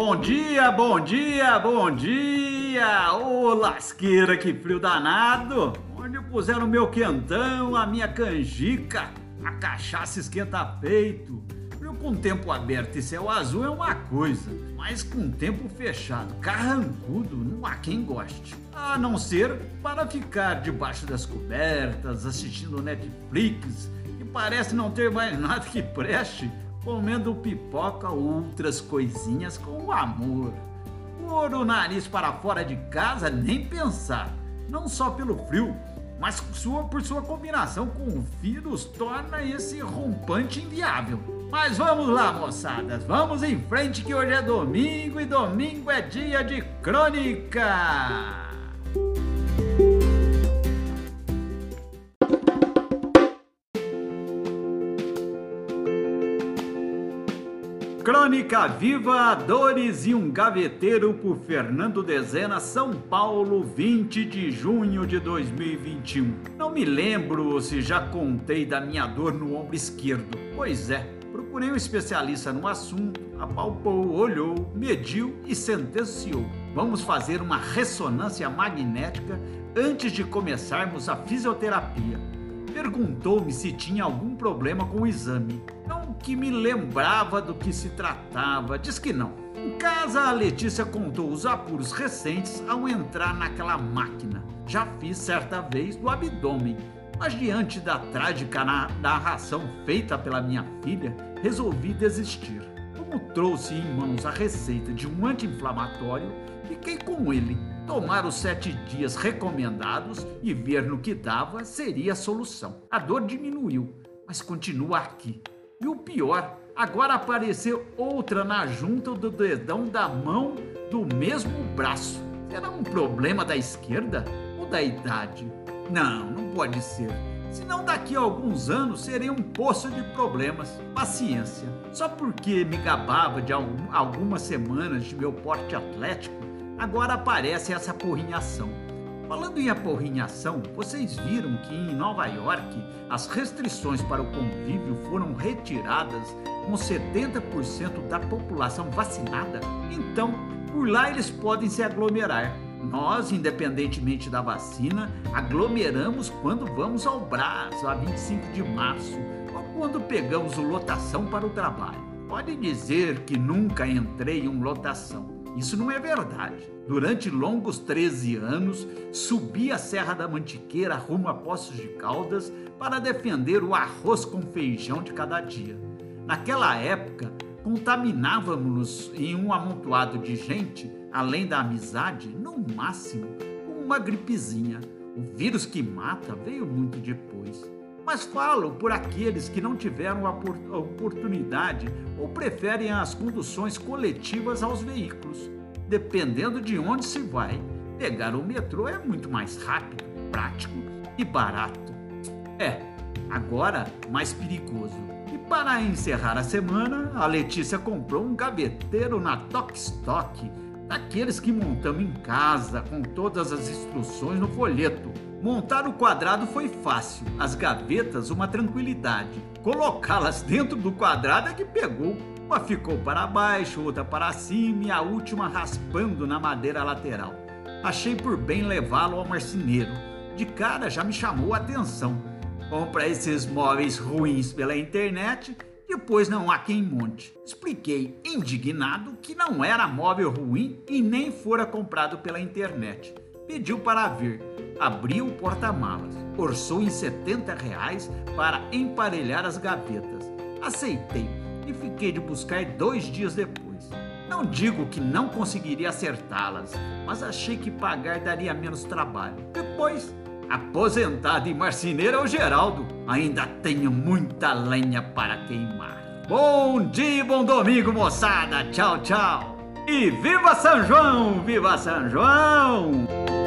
Bom dia, bom dia, bom dia! Ô lasqueira, que frio danado! Onde puseram o meu quentão, a minha canjica? A cachaça esquenta peito. Frio com tempo aberto e céu azul é uma coisa, mas com tempo fechado, carrancudo, não há quem goste. A não ser para ficar debaixo das cobertas, assistindo Netflix, e parece não ter mais nada que preste comendo pipoca ou outras coisinhas com amor. Pôr o nariz para fora de casa, nem pensar. Não só pelo frio, mas sua, por sua combinação com o vírus, torna esse rompante inviável. Mas vamos lá, moçadas, vamos em frente que hoje é domingo e domingo é dia de crônica! Crônica Viva, Dores e um Gaveteiro por Fernando Dezena, São Paulo, 20 de junho de 2021. Não me lembro se já contei da minha dor no ombro esquerdo. Pois é, procurei um especialista no assunto, apalpou, olhou, mediu e sentenciou. Vamos fazer uma ressonância magnética antes de começarmos a fisioterapia. Perguntou-me se tinha algum problema com o exame. Não que me lembrava do que se tratava, diz que não. Em casa, a Letícia contou os apuros recentes ao entrar naquela máquina. Já fiz certa vez do abdômen, mas diante da trágica narração feita pela minha filha, resolvi desistir. Como trouxe em mãos a receita de um anti-inflamatório, fiquei com ele. Tomar os sete dias recomendados e ver no que dava seria a solução. A dor diminuiu, mas continua aqui. E o pior, agora apareceu outra na junta do dedão da mão do mesmo braço. Será um problema da esquerda ou da idade? Não, não pode ser. Senão daqui a alguns anos serei um poço de problemas. Paciência. Só porque me gabava de algumas semanas de meu porte atlético, agora aparece essa porrinhação. Falando em aporrinhação, vocês viram que em Nova York as restrições para o convívio foram retiradas com 70% da população vacinada? Então, por lá eles podem se aglomerar. Nós, independentemente da vacina, aglomeramos quando vamos ao Brás, a 25 de março, ou quando pegamos lotação para o trabalho. Pode dizer que nunca entrei em lotação isso não é verdade. Durante longos 13 anos, subi a Serra da Mantiqueira rumo a Poços de Caldas para defender o arroz com feijão de cada dia. Naquela época, contaminávamos em um amontoado de gente, além da amizade, no máximo, com uma gripezinha. O vírus que mata veio muito depois mas falo por aqueles que não tiveram a oportunidade ou preferem as conduções coletivas aos veículos. Dependendo de onde se vai, pegar o metrô é muito mais rápido, prático e barato. É, agora mais perigoso. E para encerrar a semana, a Letícia comprou um gaveteiro na Tokstok, daqueles que montamos em casa com todas as instruções no folheto Montar o quadrado foi fácil, as gavetas uma tranquilidade. Colocá-las dentro do quadrado é que pegou. Uma ficou para baixo, outra para cima e a última raspando na madeira lateral. Achei por bem levá-lo ao marceneiro. De cara já me chamou a atenção. Compra esses móveis ruins pela internet, depois não há quem monte. Expliquei, indignado, que não era móvel ruim e nem fora comprado pela internet. Pediu para vir abriu o porta-malas, orçou em 70 reais para emparelhar as gavetas. Aceitei e fiquei de buscar dois dias depois. Não digo que não conseguiria acertá-las, mas achei que pagar daria menos trabalho. Depois, aposentado e marceneiro é o Geraldo. Ainda tenho muita lenha para queimar. Bom dia, bom domingo, moçada. Tchau, tchau. E viva São João! Viva São João!